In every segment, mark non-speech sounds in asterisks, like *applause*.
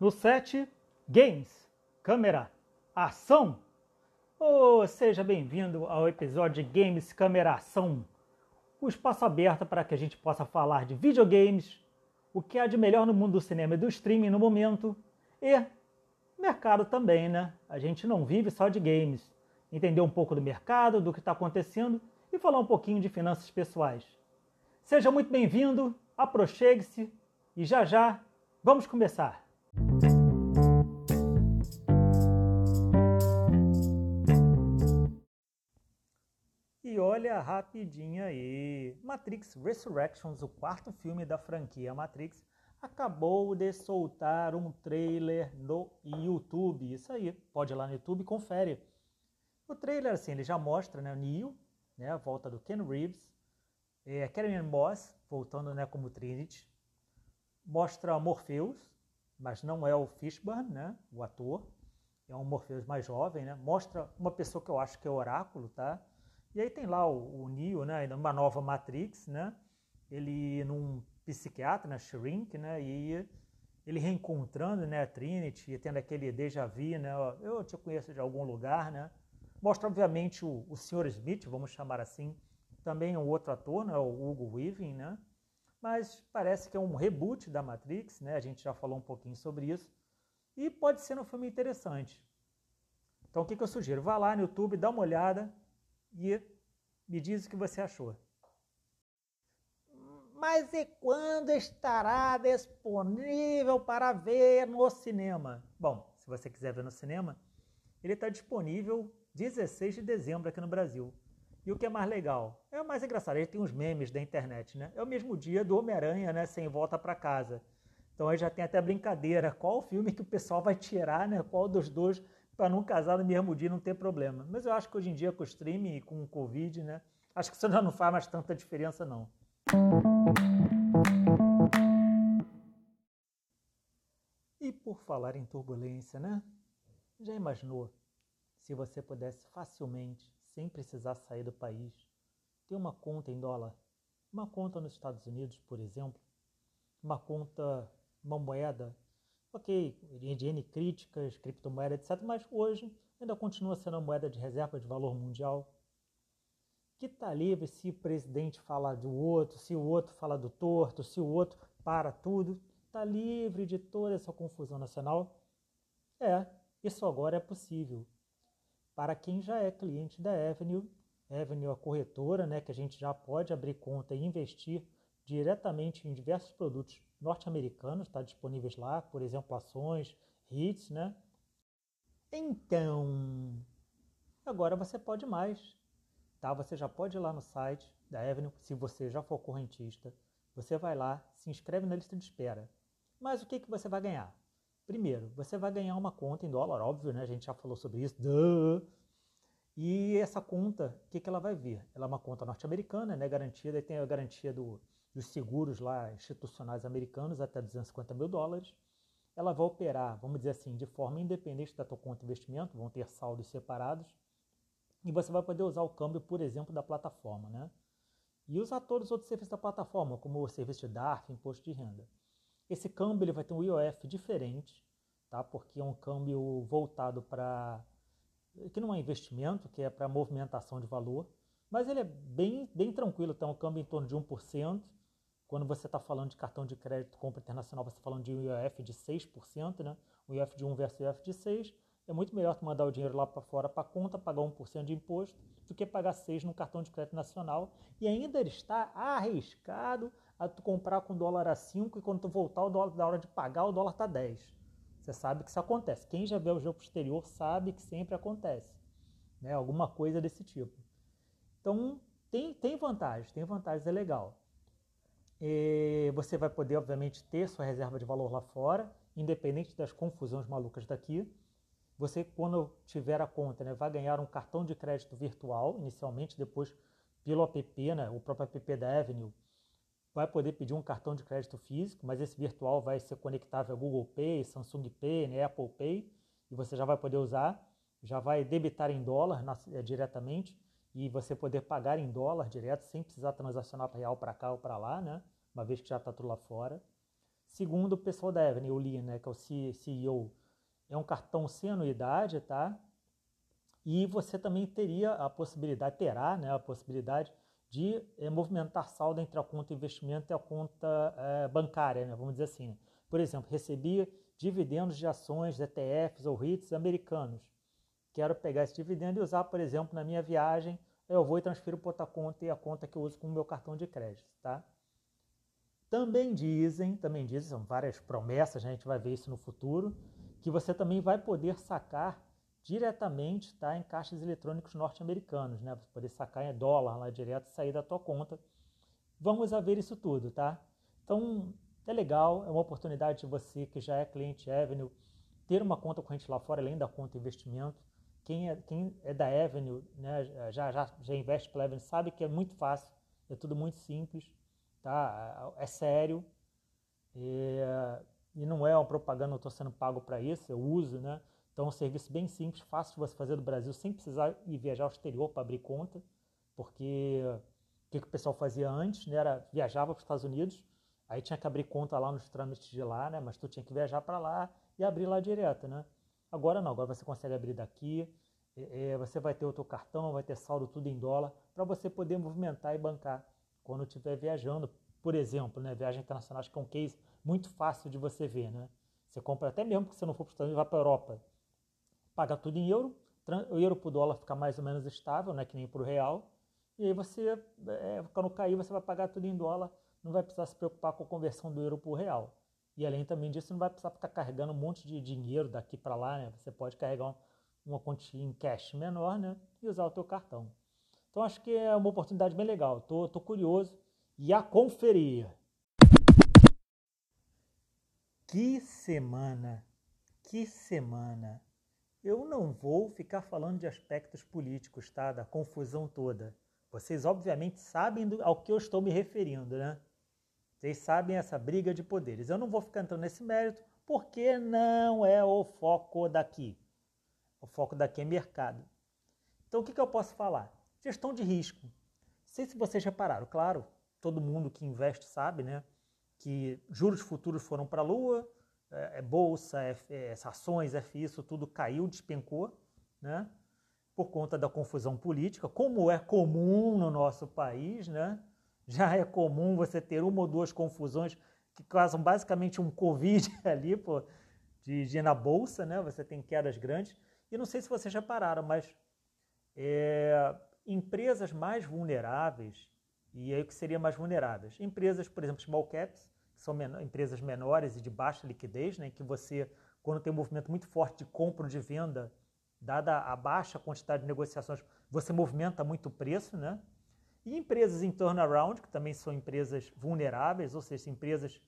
No set, games, câmera, ação. Oh, seja bem-vindo ao episódio de Games, Câmera, Ação. O espaço aberto para que a gente possa falar de videogames, o que há de melhor no mundo do cinema e do streaming no momento e mercado também, né? A gente não vive só de games. Entender um pouco do mercado, do que está acontecendo e falar um pouquinho de finanças pessoais. Seja muito bem-vindo, aproxegue-se e já já vamos começar. E olha rapidinho aí, Matrix Resurrections, o quarto filme da franquia Matrix, acabou de soltar um trailer no YouTube. Isso aí, pode ir lá no YouTube e confere. O trailer, assim, ele já mostra né, o Neo, né, a volta do Ken Reeves, é, Karen Moss voltando né, como Trinity, mostra Morpheus, mas não é o Fishburne, né, o ator, é um Morpheus mais jovem, né, mostra uma pessoa que eu acho que é Oráculo, tá? E aí tem lá o, o Neo, né, uma nova Matrix, né, ele num psiquiatra, né, Shrink, né, e ele reencontrando, né, a Trinity, e tendo aquele déjà vu, né, eu te conheço de algum lugar, né, mostra obviamente o, o Sr. Smith, vamos chamar assim, também um outro ator, né, o Hugo Weaving, né, mas parece que é um reboot da Matrix, né? A gente já falou um pouquinho sobre isso. E pode ser um filme interessante. Então o que, que eu sugiro? Vá lá no YouTube, dá uma olhada e me diz o que você achou. Mas e quando estará disponível para ver no cinema? Bom, se você quiser ver no cinema, ele está disponível 16 de dezembro aqui no Brasil. E o que é mais legal? É o mais engraçado, ele tem uns memes da internet, né? É o mesmo dia do Homem-Aranha, né? Sem volta para casa. Então aí já tem até brincadeira. *laughs* Qual o filme que o pessoal vai tirar, né? Qual dos dois para não casar no mesmo dia não ter problema. Mas eu acho que hoje em dia com o streaming e com o Covid, né? Acho que isso *laughs* já não faz mais tanta diferença, não. E por falar em turbulência, né? Já imaginou se você pudesse facilmente sem precisar sair do país, ter uma conta em dólar, uma conta nos Estados Unidos, por exemplo, uma conta, uma moeda, ok, de N críticas, criptomoeda, etc., mas hoje ainda continua sendo a moeda de reserva de valor mundial, que está livre se o presidente fala do outro, se o outro fala do torto, se o outro para tudo, está livre de toda essa confusão nacional? É, isso agora é possível para quem já é cliente da Avenue. Avenue é a corretora, né, que a gente já pode abrir conta e investir diretamente em diversos produtos norte-americanos, está disponíveis lá, por exemplo, ações, REITs, né? Então, agora você pode mais, tá? Você já pode ir lá no site da Avenue, se você já for correntista, você vai lá, se inscreve na lista de espera. Mas o que, que você vai ganhar? Primeiro, você vai ganhar uma conta em dólar, óbvio, né? A gente já falou sobre isso. Duh. E essa conta, o que, que ela vai vir? Ela é uma conta norte-americana, né? Garantida, e tem a garantia do, dos seguros lá institucionais americanos até 250 mil dólares. Ela vai operar, vamos dizer assim, de forma independente da tua conta de investimento, vão ter saldos separados. E você vai poder usar o câmbio, por exemplo, da plataforma, né? E usar todos os outros serviços da plataforma, como o serviço de DARF, imposto de renda. Esse câmbio ele vai ter um IOF diferente, tá? porque é um câmbio voltado para. que não é investimento, que é para movimentação de valor, mas ele é bem, bem tranquilo, tem um câmbio em torno de 1%. Quando você está falando de cartão de crédito, compra internacional, você está falando de um IOF de 6%, né? um IOF de 1 versus IOF de 6%. É muito melhor tu mandar o dinheiro lá para fora para conta, pagar 1% de imposto, do que pagar 6% no cartão de crédito nacional. E ainda está arriscado a tu comprar com dólar a 5 e quando tu voltar o dólar, da hora de pagar, o dólar tá 10. Você sabe que isso acontece. Quem já vê o jogo exterior sabe que sempre acontece. Né? Alguma coisa desse tipo. Então, tem, tem vantagens, tem vantagens, é legal. E você vai poder, obviamente, ter sua reserva de valor lá fora, independente das confusões malucas daqui. Você, quando tiver a conta, né, vai ganhar um cartão de crédito virtual, inicialmente, depois pelo app, né, o próprio app da Avenue, vai poder pedir um cartão de crédito físico, mas esse virtual vai ser conectável a Google Pay, Samsung Pay, né, Apple Pay, e você já vai poder usar, já vai debitar em dólar na, é, diretamente e você poder pagar em dólar direto sem precisar transacionar real para cá ou para lá, né, uma vez que já está tudo lá fora. segundo o pessoal da Avenue, o Lee, né, que é o CEO, é um cartão sem anuidade, tá? E você também teria a possibilidade, terá né, a possibilidade de é, movimentar saldo entre a conta investimento e a conta é, bancária, né, vamos dizer assim. Né? Por exemplo, recebia dividendos de ações, ETFs ou REITs americanos. Quero pegar esse dividendo e usar, por exemplo, na minha viagem, eu vou e transfiro para outra conta e a conta que eu uso com o meu cartão de crédito, tá? Também dizem, também dizem, são várias promessas, né, a gente vai ver isso no futuro, que você também vai poder sacar diretamente tá, em caixas eletrônicos norte-americanos, né? Você poder sacar em dólar lá direto e sair da tua conta. Vamos a ver isso tudo, tá? Então, é legal, é uma oportunidade de você que já é cliente Avenue ter uma conta corrente lá fora, além da conta investimento. Quem é, quem é da Avenue, né, já, já, já investe pela Avenue, sabe que é muito fácil, é tudo muito simples, tá? É sério. É, e não é uma propaganda, eu estou sendo pago para isso, eu uso, né? Então é um serviço bem simples, fácil de você fazer do Brasil, sem precisar ir viajar ao exterior para abrir conta, porque o que, o pessoal fazia antes, né? Era viajava para os Estados Unidos, aí tinha que abrir conta lá nos trâmites de lá, né? Mas tu tinha que viajar para lá e abrir lá direto, né? Agora não, agora você consegue abrir daqui, é, você vai ter o teu cartão, vai ter saldo tudo em dólar, para você poder movimentar e bancar quando estiver viajando. Por exemplo, né? Viagem internacional, acho que é um case muito fácil de você ver, né? Você compra até mesmo que você não for para os Estados Unidos, vai para a Europa, paga tudo em euro, o euro para o dólar fica mais ou menos estável, né? Que nem para o real, e aí você, é, quando cair, você vai pagar tudo em dólar, não vai precisar se preocupar com a conversão do euro para o real. E além também disso, não vai precisar ficar carregando um monte de dinheiro daqui para lá, né? Você pode carregar uma quantia em cash menor, né? E usar o teu cartão. Então acho que é uma oportunidade bem legal. Tô, tô curioso e a conferir. Que semana! Que semana! Eu não vou ficar falando de aspectos políticos, tá? Da confusão toda. Vocês obviamente sabem do, ao que eu estou me referindo, né? Vocês sabem essa briga de poderes. Eu não vou ficar entrando nesse mérito porque não é o foco daqui. O foco daqui é mercado. Então o que, que eu posso falar? Gestão de risco. Não sei se vocês repararam, claro, todo mundo que investe sabe, né? que juros futuros foram para a lua, é, é bolsa, é, é, ações, FI, isso tudo caiu, despencou, né? por conta da confusão política, como é comum no nosso país, né? já é comum você ter uma ou duas confusões que causam basicamente um Covid *laughs* ali pô, de, de na bolsa, né? você tem quedas grandes. E não sei se vocês já pararam, mas é, empresas mais vulneráveis, e aí o que seria mais vulneráveis? Empresas, por exemplo, small caps, são empresas menores e de baixa liquidez, né, que você, quando tem um movimento muito forte de compra ou de venda, dada a baixa quantidade de negociações, você movimenta muito o preço, né? E empresas em turnaround, que também são empresas vulneráveis, ou seja, empresas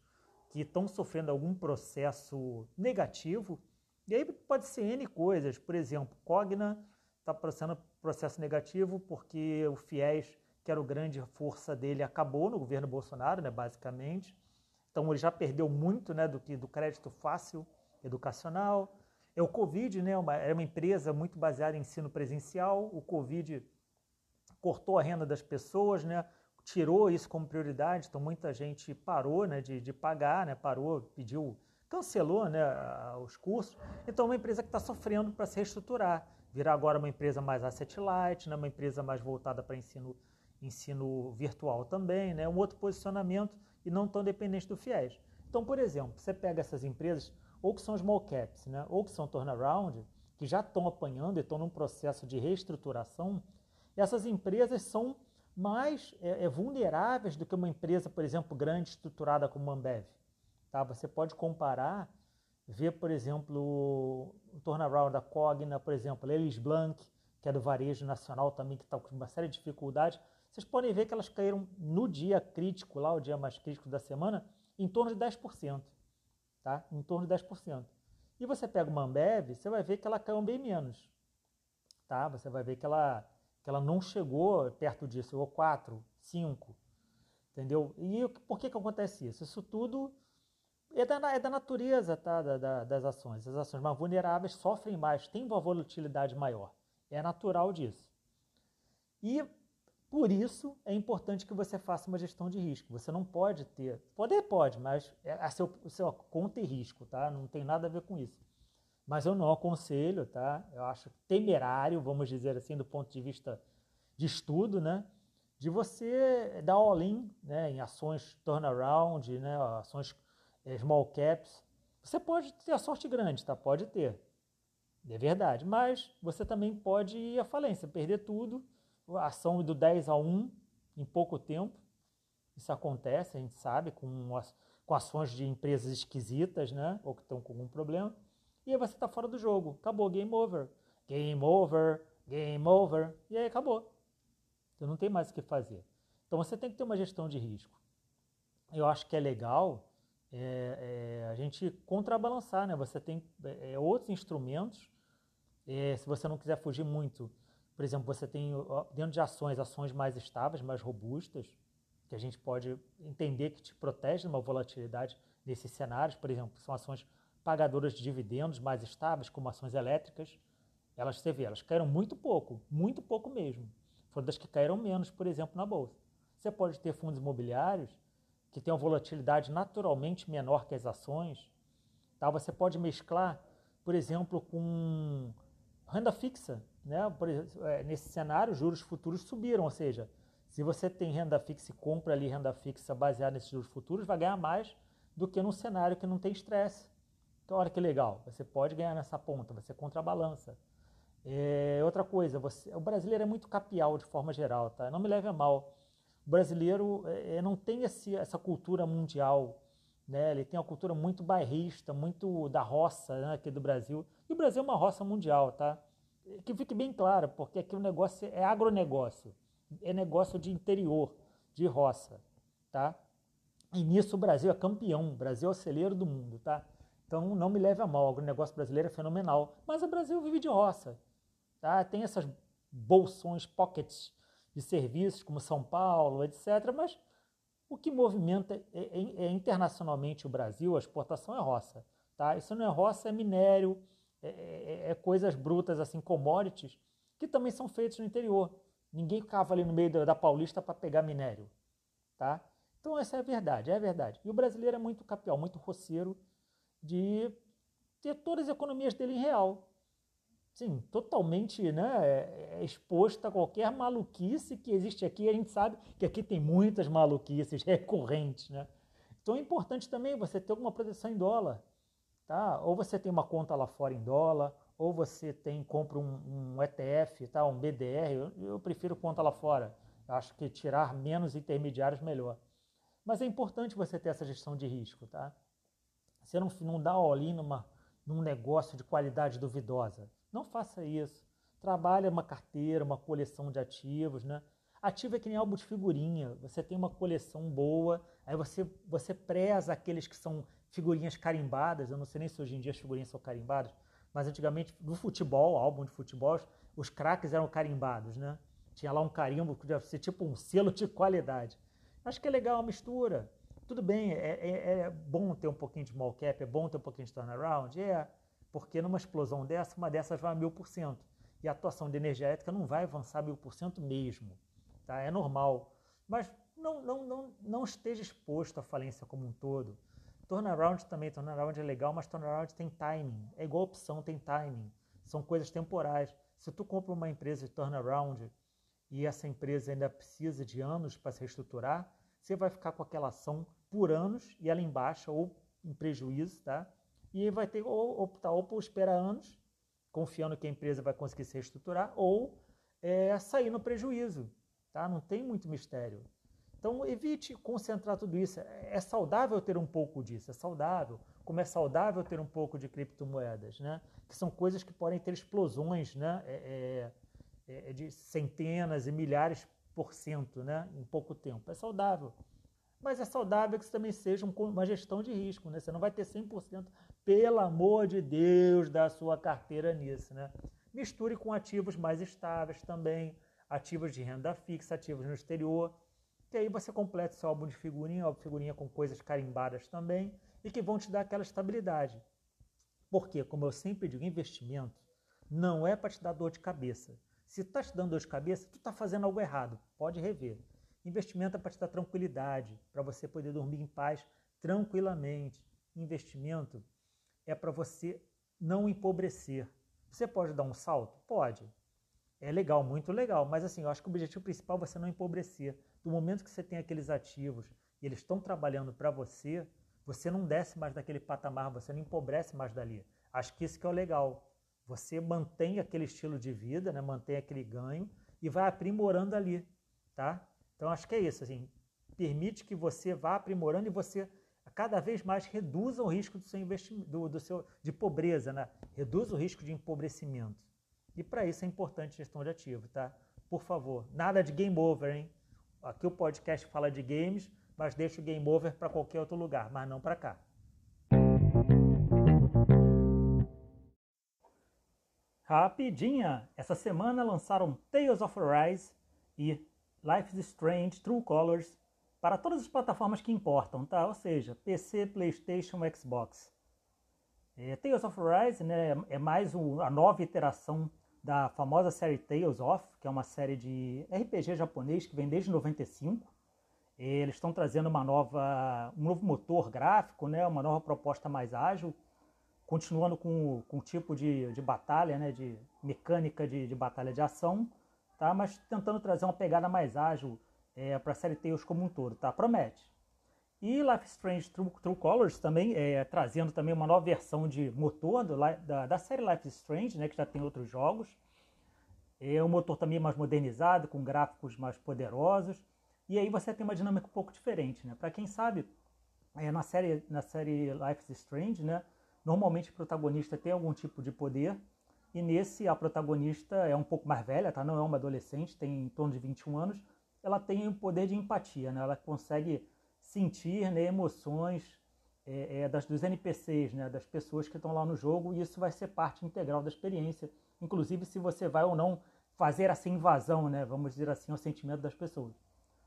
que estão sofrendo algum processo negativo. E aí pode ser N coisas, por exemplo, Cogna está processando processo negativo porque o FIES, que era o grande força dele, acabou no governo Bolsonaro, né, basicamente. Então ele já perdeu muito né, do, que, do crédito fácil educacional. É o Covid, né, uma, é uma empresa muito baseada em ensino presencial. O Covid cortou a renda das pessoas, né, tirou isso como prioridade. Então muita gente parou né, de, de pagar, né, parou, pediu, cancelou né, os cursos. Então é uma empresa que está sofrendo para se reestruturar. Virar agora uma empresa mais asset light, né, uma empresa mais voltada para ensino, ensino virtual também, né, um outro posicionamento e não tão dependente do FIES. Então, por exemplo, você pega essas empresas, ou que são small caps, né, ou que são turnaround, que já estão apanhando e estão num processo de reestruturação, essas empresas são mais é, é, vulneráveis do que uma empresa, por exemplo, grande, estruturada como a Ambev. Tá? Você pode comparar, ver, por exemplo, o turnaround da Cogna, por exemplo, a Elis Blanc, que é do varejo nacional também, que está com uma série de dificuldades, vocês podem ver que elas caíram no dia crítico, lá o dia mais crítico da semana, em torno de 10%. Tá? Em torno de 10%. E você pega uma Ambev, você vai ver que ela caiu bem menos. Tá? Você vai ver que ela, que ela não chegou perto disso, chegou 4, 5. Entendeu? E por que, que acontece isso? Isso tudo é da, é da natureza tá? Da, da, das ações. As ações mais vulneráveis sofrem mais, têm uma volatilidade maior. É natural disso. E Por isso é importante que você faça uma gestão de risco. Você não pode ter, poder pode, mas é a seu, seu conta e risco, tá? Não tem nada a ver com isso. Mas eu não aconselho, tá? Eu acho temerário, vamos dizer assim, do ponto de vista de estudo, né? De você dar all-in né, em ações turnaround, né, ações eh, small caps. Você pode ter a sorte grande, tá? Pode ter. É verdade. Mas você também pode ir à falência, perder tudo a ação do 10 a 1 em pouco tempo. Isso acontece, a gente sabe, com, com ações de empresas esquisitas, né? Ou que estão com algum problema. E aí você está fora do jogo. Acabou, game over. Game over, game over. E aí acabou. Você não tem mais o que fazer. Então você tem que ter uma gestão de risco. Eu acho que é legal é, é, a gente contrabalançar, né? Você tem é, outros instrumentos. É, se você não quiser fugir muito por exemplo, você tem dentro de ações, ações mais estáveis, mais robustas, que a gente pode entender que te protege de uma volatilidade nesses cenários. Por exemplo, são ações pagadoras de dividendos mais estáveis, como ações elétricas. Elas, você vê, elas caíram muito pouco, muito pouco mesmo. Foram das que caíram menos, por exemplo, na Bolsa. Você pode ter fundos imobiliários que têm uma volatilidade naturalmente menor que as ações. Tá? Você pode mesclar, por exemplo, com renda fixa. Né? Por, é, nesse cenário, juros futuros subiram, ou seja, se você tem renda fixa e compra ali renda fixa baseada nesses juros futuros, vai ganhar mais do que num cenário que não tem estresse. Então, olha que legal, você pode ganhar nessa ponta, você contrabalança. É, outra coisa, você, o brasileiro é muito capial de forma geral, tá? Não me leve a mal. O brasileiro é, é não tem esse, essa cultura mundial, né? Ele tem uma cultura muito bairrista, muito da roça né, aqui do Brasil. E o Brasil é uma roça mundial, tá? Que fique bem claro, porque aqui o negócio é agronegócio, é negócio de interior, de roça, tá? E nisso o Brasil é campeão, o Brasil é o celeiro do mundo, tá? Então não me leve a mal, o agronegócio brasileiro é fenomenal, mas o Brasil vive de roça, tá? Tem essas bolsões, pockets de serviços como São Paulo, etc. Mas o que movimenta é, é, é internacionalmente o Brasil, a exportação é roça, tá? Isso não é roça, é minério, é, é, é, coisas brutas, assim, commodities, que também são feitos no interior. Ninguém cava ali no meio da, Paulista para pegar minério. Tá? Então essa é a verdade, é a verdade. E o brasileiro é muito capial, muito roceiro de ter todas as economias dele em real. Sim, totalmente né, é, é exposto a qualquer maluquice que existe aqui. A gente sabe que aqui tem muitas maluquices *laughs* recorrentes. Né? Então é importante também você ter alguma proteção em dólar. Tá? Ou você tem uma conta lá fora em dólar, ou você tem compra um, um ETF, tá? um BDR. Eu, eu, prefiro conta lá fora. Eu acho que tirar menos intermediários melhor. Mas é importante você ter essa gestão de risco. Tá? Você não, não dá all-in numa, num negócio de qualidade duvidosa. Não faça isso. Trabalhe uma carteira, uma coleção de ativos. Né? Ativo é que nem álbum de figurinha. Você tem uma coleção boa, aí você, você preza aqueles que são figurinhas carimbadas. Eu não sei nem se hoje em dia as figurinhas são carimbadas, mas antigamente no futebol, álbum de futebol, os craques eram carimbados, né? Tinha lá um carimbo que ser tipo um selo de qualidade. Acho que é legal a mistura. Tudo bem, é, é, é, bom ter um pouquinho de small cap, é bom ter um pouquinho de turnaround, é, porque numa explosão dessa, uma dessas vai a mil por cento. E a atuação de energia elétrica não vai avançar mil por cento mesmo. Tá? É normal. Mas não, não, não, não esteja exposto à falência como um todo. Turnaround também, turnaround é legal, mas turnaround tem timing. É igual opção, tem timing. São coisas temporais. Se tu compra uma empresa de turnaround e essa empresa ainda precisa de anos para se reestruturar, você vai ficar com aquela ação por anos e ela em baixa ou em prejuízo, tá? E vai ter ou optar ou por esperar anos, confiando que a empresa vai conseguir se reestruturar, ou é, sair no prejuízo, tá? Não tem muito mistério. Então, evite concentrar tudo isso. É saudável ter um pouco disso, é saudável. Como é saudável ter um pouco de criptomoedas, né? Que são coisas que podem ter explosões, né? É, é, é de centenas e milhares por cento, né? Em pouco tempo. É saudável. Mas é saudável que isso também seja uma gestão de risco, né? Você não vai ter 100%, pelo amor de Deus, da sua carteira nisso, né? Misture com ativos mais estáveis também, ativos de renda fixa, ativos no exterior e aí você completa seu álbum de figurinha, de figurinha com coisas carimbadas também, e que vão te dar aquela estabilidade. Porque, como eu sempre digo, investimento não é para te dar dor de cabeça. Se está te dando dor de cabeça, tu está fazendo algo errado. Pode rever. Investimento é para te dar tranquilidade, para você poder dormir em paz tranquilamente. Investimento é para você não empobrecer. Você pode dar um salto? Pode. É legal, muito legal, mas assim, eu acho que o objetivo principal é você não empobrecer. Do momento que você tem aqueles ativos e eles estão trabalhando para você, você não desce mais daquele patamar, você não empobrece mais dali. Acho que isso que é o legal. Você mantém aquele estilo de vida, né? mantém aquele ganho e vai aprimorando ali, tá? Então acho que é isso, assim, permite que você vá aprimorando e você cada vez mais reduza o risco do seu investimento, do, do seu, de pobreza, né? Reduz o risco de empobrecimento. E para isso é importante gestão de ativo, tá? Por favor, nada de game over, hein? Aqui o podcast fala de games, mas deixa o game over para qualquer outro lugar, mas não para cá. Rapidinha! Essa semana lançaram Tales of Arise e Life is Strange True Colors para todas as plataformas que importam, tá? Ou seja, PC, PlayStation, Xbox. É, Tales of Arise né, é mais um, a nova iteração da famosa série Tales of, que é uma série de RPG japonês que vem desde 95. Eles estão trazendo uma nova, um novo motor gráfico, né, uma nova proposta mais ágil, continuando com, com o tipo de, de batalha, né, de mecânica de, de batalha de ação, tá, mas tentando trazer uma pegada mais ágil é, para a série Tales como um todo, tá? Promete. E Life Strange True, True Colors também, é, trazendo também uma nova versão de motor do, da, da, série Life is Strange, né, que já tem outros jogos. É um motor também mais modernizado, com gráficos mais poderosos. E aí você tem uma dinâmica um pouco diferente, né? Para quem sabe, é, na, série, na série Life is Strange, né, normalmente o protagonista tem algum tipo de poder. E nesse, a protagonista é um pouco mais velha, tá? Não é uma adolescente, tem em torno de 21 anos. Ela tem o poder de empatia, né? Ela consegue sentir né, emoções é, é, das, dos NPCs, né, das pessoas que estão lá no jogo, e isso vai ser parte integral da experiência, inclusive se você vai ou não fazer essa invasão, né, vamos dizer assim, ao sentimento das pessoas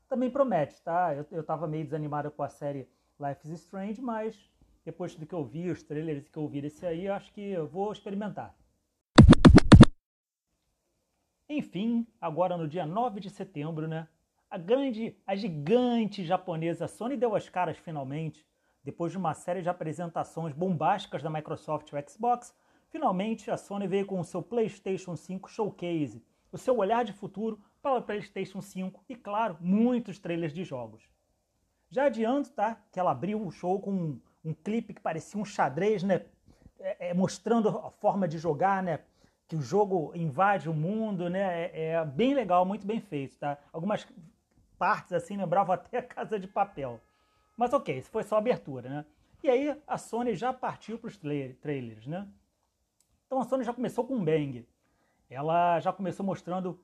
também promete, tá? Eu, eu tava meio desanimado com a série Life is Strange, mas depois do que eu vi, os trailers que eu vi desse aí, acho que eu vou experimentar. Enfim, agora no dia 9 de setembro, né? A grande, a gigante japonesa Sony deu as caras finalmente, depois de uma série de apresentações bombásticas da Microsoft e Xbox, finalmente a Sony veio com o seu PlayStation 5 Showcase, o seu olhar de futuro para o PlayStation 5 e, claro, muitos trailers de jogos. Já adianto, tá? Que ela abriu o show com um, um clipe que parecia um xadrez, né? É, é, mostrando a forma de jogar, né? Que o jogo invade o mundo, né? É, é, bem legal, muito bem feito, tá? Algumas partes assim lembravam até a Casa de Papel. Mas ok, isso foi só abertura, né? E aí a Sony já partiu para os trailers, né? Então a Sony já começou com um bang. Ela já começou mostrando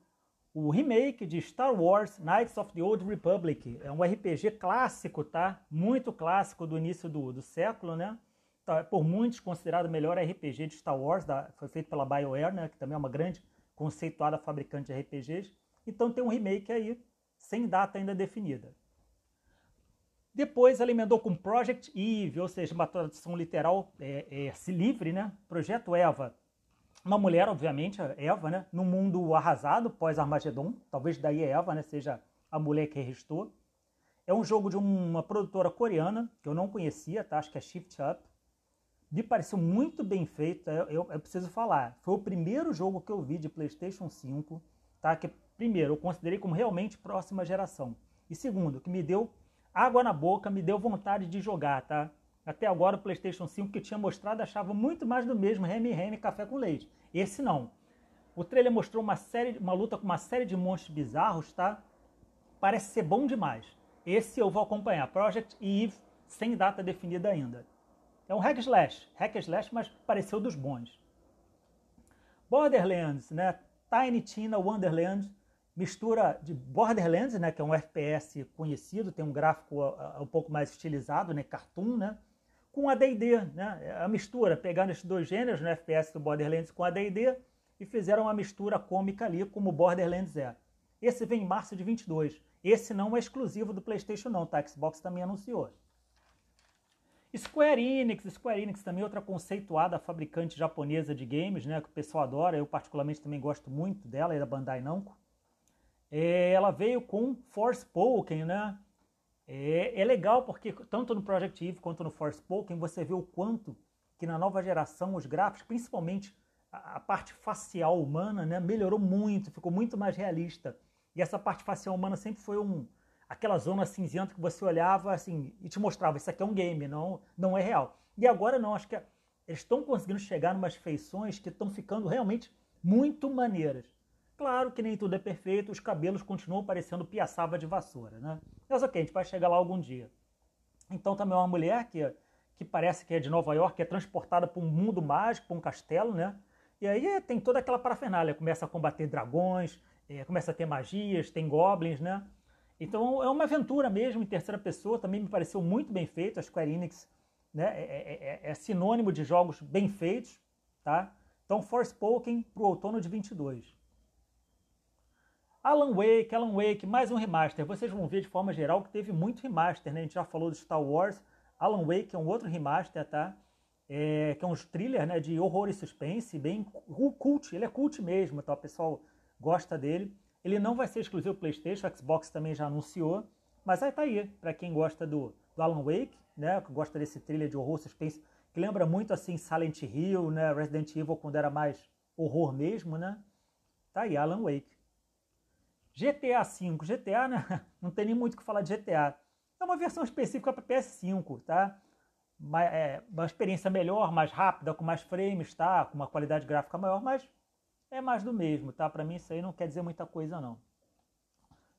o remake de Star Wars Knights of the Old Republic. É um RPG clássico, tá? Muito clássico do início do, do século, né? Tá, por muitos considerado o melhor RPG de Star Wars, da, foi feito pela BioWare, né? Que também é uma grande conceituada fabricante de RPGs. Então tem um remake aí, sem data ainda definida. Depois ela emendou com Project Eve, ou seja, uma tradução literal é, é, livre, né? Projeto Eva, uma mulher, obviamente, Eva, né? No mundo arrasado pós-Armagedon. Talvez daí Eva, né? Seja a mulher que restou. É um jogo de uma produtora coreana que eu não conhecia, tá? Acho que é Shift Up. Me pareceu muito bem feito, eu, eu, eu, preciso falar. Foi o primeiro jogo que eu vi de PlayStation 5, tá? Que primeiro eu considerei como realmente próxima geração. E segundo, que me deu água na boca, me deu vontade de jogar, tá? Até agora o PlayStation 5 que tinha mostrado achava muito mais do mesmo Remy Remy Café com Leite. Esse não. O trailer mostrou uma série, uma luta com uma série de monstros bizarros, tá? Parece ser bom demais. Esse eu vou acompanhar. Project Eve sem data definida ainda. É um hack slash, hack slash, mas pareceu dos bons. Borderlands, né? Tiny Tina Wonderland, mistura de Borderlands, né, que é um FPS conhecido, tem um gráfico uh, um pouco mais estilizado, né, cartoon, né? com a D&D, né? É a mistura, pegando esses dois gêneros, né? FPS do Borderlands com a D&D, e fizeram uma mistura cômica ali, como Borderlands é. Esse vem em março de 22. Esse não é exclusivo do PlayStation não, tá? Xbox também anunciou. Square Enix, Square Enix também outra conceituada fabricante japonesa de games, né, que o pessoal adora, eu particularmente também gosto muito dela, é da Bandai Namco. É, ela veio com Forspoken, né? É, é, legal porque tanto no Project Eve quanto no Forspoken você vê o quanto que na nova geração os gráficos, principalmente a, a parte facial humana, né, melhorou muito, ficou muito mais realista. E essa parte facial humana sempre foi um, aquela zona cinzenta que você olhava assim e te mostrava isso aqui é um game, não, não é real. E agora não, acho que eles estão conseguindo chegar em umas feições que estão ficando realmente muito maneiras. Claro que nem tudo é perfeito, os cabelos continuam parecendo piaçaba de vassoura, né? Mas ok, a gente vai chegar lá algum dia. Então também é uma mulher que, que parece que é de Nova York, é transportada para um mundo mágico, para um castelo, né? E aí tem toda aquela parafernália, começa a combater dragões, é, começa a ter magias, tem goblins, né? Então é uma aventura mesmo em terceira pessoa, também me pareceu muito bem feito. A Square Enix né, é, é, é, é sinônimo de jogos bem feitos, tá? Então Forspoken para o outono de 22. Alan Wake, Alan Wake, mais um remaster. Vocês vão ver de forma geral que teve muito remaster, né? A gente já falou do Star Wars. Alan Wake é um outro remaster, tá? É, que é um thriller né, de horror e suspense, bem cult, ele é cult mesmo, tá? O pessoal gosta dele. Ele não vai ser exclusivo PlayStation, o Xbox também já anunciou, mas aí tá aí, para quem gosta do, do, Alan Wake, né, que gosta desse thriller de horror suspense, que lembra muito assim Silent Hill, né, Resident Evil quando era mais horror mesmo, né? Tá aí Alan Wake. GTA V, GTA, né? *laughs* Não tem nem muito o que falar de GTA. É uma versão específica para PS5, tá? Uma, é, uma experiência melhor, mais rápida, com mais frames, tá? Com uma qualidade gráfica maior, mas é mais do mesmo, tá? Para mim isso aí não quer dizer muita coisa não.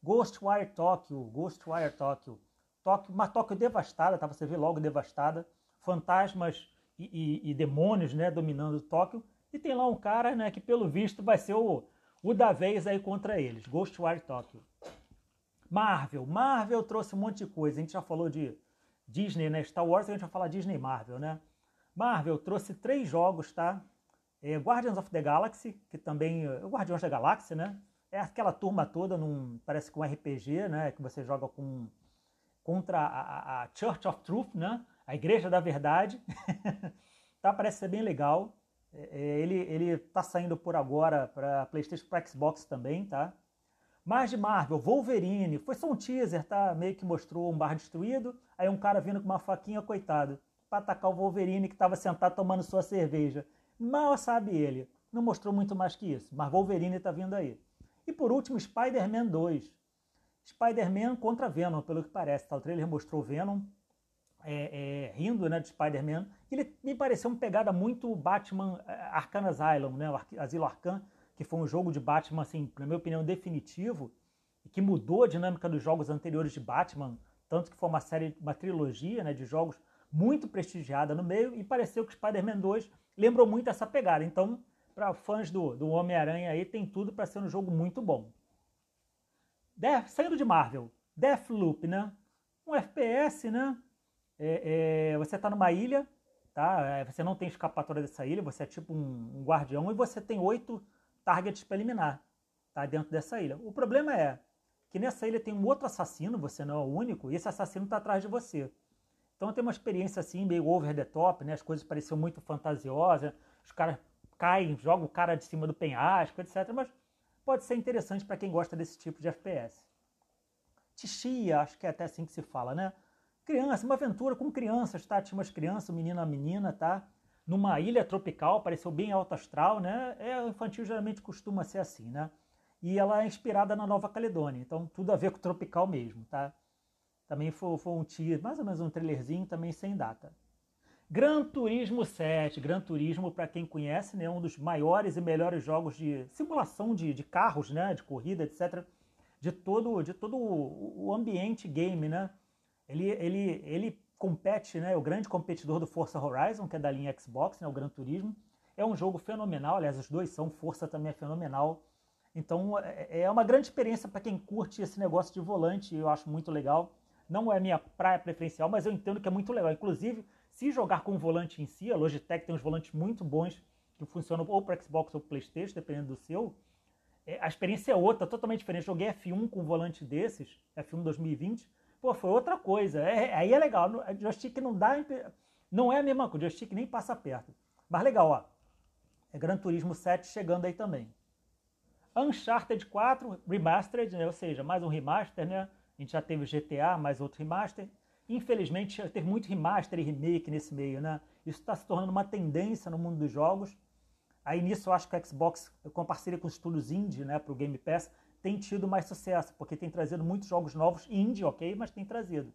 Ghostwire Tokyo, Ghostwire Tokyo. Tóquio, uma Tóquio devastada, tá? Você vê logo devastada. Fantasmas e, e, e, demônios, né, dominando Tóquio. E tem lá um cara, né, que pelo visto vai ser o, o da vez aí contra eles. Ghostwire Tokyo. Marvel. Marvel trouxe um monte de coisa. A gente já falou de Disney, né? Star Wars, a gente vai falar Disney Marvel, né? Marvel trouxe três jogos, tá? É, Guardians of the Galaxy, que também. É, Guardiões da Galáxia, né? É aquela turma toda, num, parece que um RPG, né? Que você joga com, contra a, a Church of Truth, né? A Igreja da Verdade. *laughs* tá? Parece ser bem legal. É, é ele, ele tá saindo por agora para PlayStation, para Xbox também, tá? Mais de Marvel, Wolverine, foi só um teaser, tá? Meio que mostrou um bar destruído, aí um cara vindo com uma faquinha, coitado, para atacar o Wolverine que estava sentado tomando sua cerveja. Mal sabe ele. Não mostrou muito mais que isso, mas Wolverine está vindo aí. E por último, Spider-Man 2. Spider-Man contra Venom, pelo que parece. Tá? O trailer mostrou Venom é, é, rindo né, de Spider-Man. Ele me pareceu uma pegada muito Batman é, Arkham Asylum, né, o Asilo Arkham, que foi um jogo de Batman, assim, na minha opinião, definitivo, e que mudou a dinâmica dos jogos anteriores de Batman, tanto que foi uma série, uma trilogia né, de jogos muito prestigiada no meio, e pareceu que Spider-Man 2 lembrou muito essa pegada. Então, para fãs do, do Homem-Aranha aí, tem tudo para ser um jogo muito bom. Death, saindo de Marvel, Deathloop, né? Um FPS, né? É, é, você está numa ilha, tá? É, você não tem escapatória dessa ilha, você é tipo um, um guardião e você tem oito targets para eliminar, tá? Dentro dessa ilha. O problema é que nessa ilha tem um outro assassino, você não é o único, e esse assassino está atrás de você. Então tem uma experiência assim, meio over the top, né? As coisas pareciam muito fantasiosas, os caras caem, jogam o cara de cima do penhasco, etc. Mas pode ser interessante para quem gosta desse tipo de FPS. Tixia, acho que é até assim que se fala, né? Criança, uma aventura com crianças, tá? Tinha umas crianças, um menino e menina, tá? Numa ilha tropical, pareceu bem alto astral, né? É, infantil geralmente costuma ser assim, né? E ela é inspirada na Nova Caledônia, então tudo a ver com tropical mesmo, tá? Também foi, foi um teaser, mais ou menos um trailerzinho, também sem data. Gran Turismo 7. Gran Turismo, para quem conhece, né, um dos maiores e melhores jogos de simulação de, de carros, né, de corrida, etc. De todo, de todo o, o ambiente game, né? Ele, ele, ele compete, né, é o grande competidor do Forza Horizon, que é da linha Xbox, né, o Gran Turismo. É um jogo fenomenal, aliás, os dois são, Força também é fenomenal. Então é, é uma grande experiência para quem curte esse negócio de volante, eu acho muito legal. Não é minha praia preferencial, mas eu entendo que é muito legal. Inclusive, se jogar com o volante em si, a Logitech tem uns volantes muito bons que funcionam ou para Xbox ou PlayStation, dependendo do seu. É, a experiência é outra, totalmente diferente. Joguei F1 com um volante desses, F1 2020. Pô, foi outra coisa. É, aí é legal. A joystick não dá. Não é a mesma coisa, o joystick nem passa perto. Mas legal, ó. É Gran Turismo 7 chegando aí também. Uncharted 4 Remastered, né? ou seja, mais um remaster, né? A gente já teve o GTA, mais outro remaster. Infelizmente, teve muito remaster e remake nesse meio, né? Isso está se tornando uma tendência no mundo dos jogos. Aí nisso eu acho que o Xbox, com parceria com os estúdios indie, né, para o Game Pass, tem tido mais sucesso, porque tem trazido muitos jogos novos, indie, ok, mas tem trazido.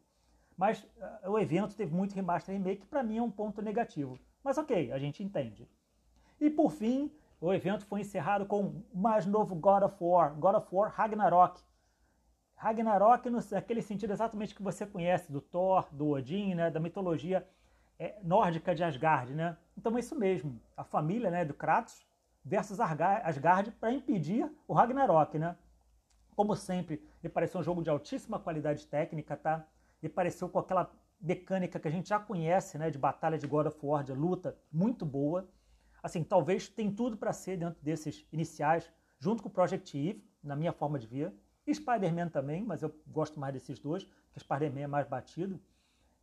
Mas uh, o evento teve muito remaster e remake, para mim é um ponto negativo. Mas ok, a gente entende. E por fim, o evento foi encerrado com o mais novo God of War, God of War Ragnarok. Ragnarok, naquele sentido exatamente que você conhece do Thor, do Odin, né, da mitologia é, nórdica de Asgard, né? Então é isso mesmo, a família né, do Kratos versus Asgard para impedir o Ragnarok, né? Como sempre, me pareceu um jogo de altíssima qualidade técnica, tá? Me pareceu com aquela mecânica que a gente já conhece, né, de batalha de God of War, de luta, muito boa. Assim, talvez tem tudo para ser dentro desses iniciais, junto com o Project Eve, na minha forma de ver. E Spider-Man também, mas eu gosto mais desses dois, que Spider-Man é mais batido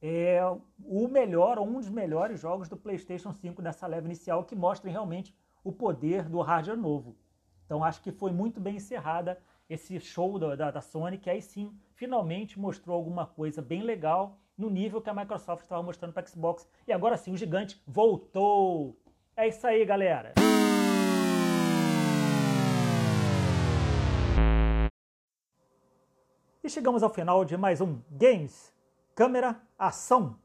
é o melhor, ou um dos melhores jogos do PlayStation 5 nessa leva inicial, que mostrem realmente o poder do hardware novo. Então acho que foi muito bem encerrada esse show da, da, da Sony, que aí sim, finalmente mostrou alguma coisa bem legal no nível que a Microsoft estava mostrando para Xbox. E agora sim, o gigante voltou! É isso aí, galera! E chegamos ao final de mais um Games câmera, ação.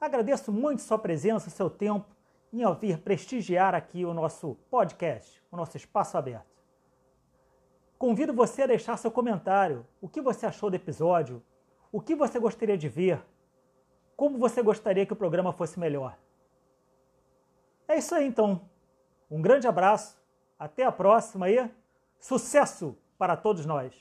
Agradeço muito sua presença, seu tempo em ouvir prestigiar aqui o nosso podcast, o nosso espaço aberto. Convido você a deixar seu comentário. O que você achou do episódio? O que você gostaria de ver? Como você gostaria que o programa fosse melhor? É isso aí então. Um grande abraço, até a próxima e sucesso para todos nós!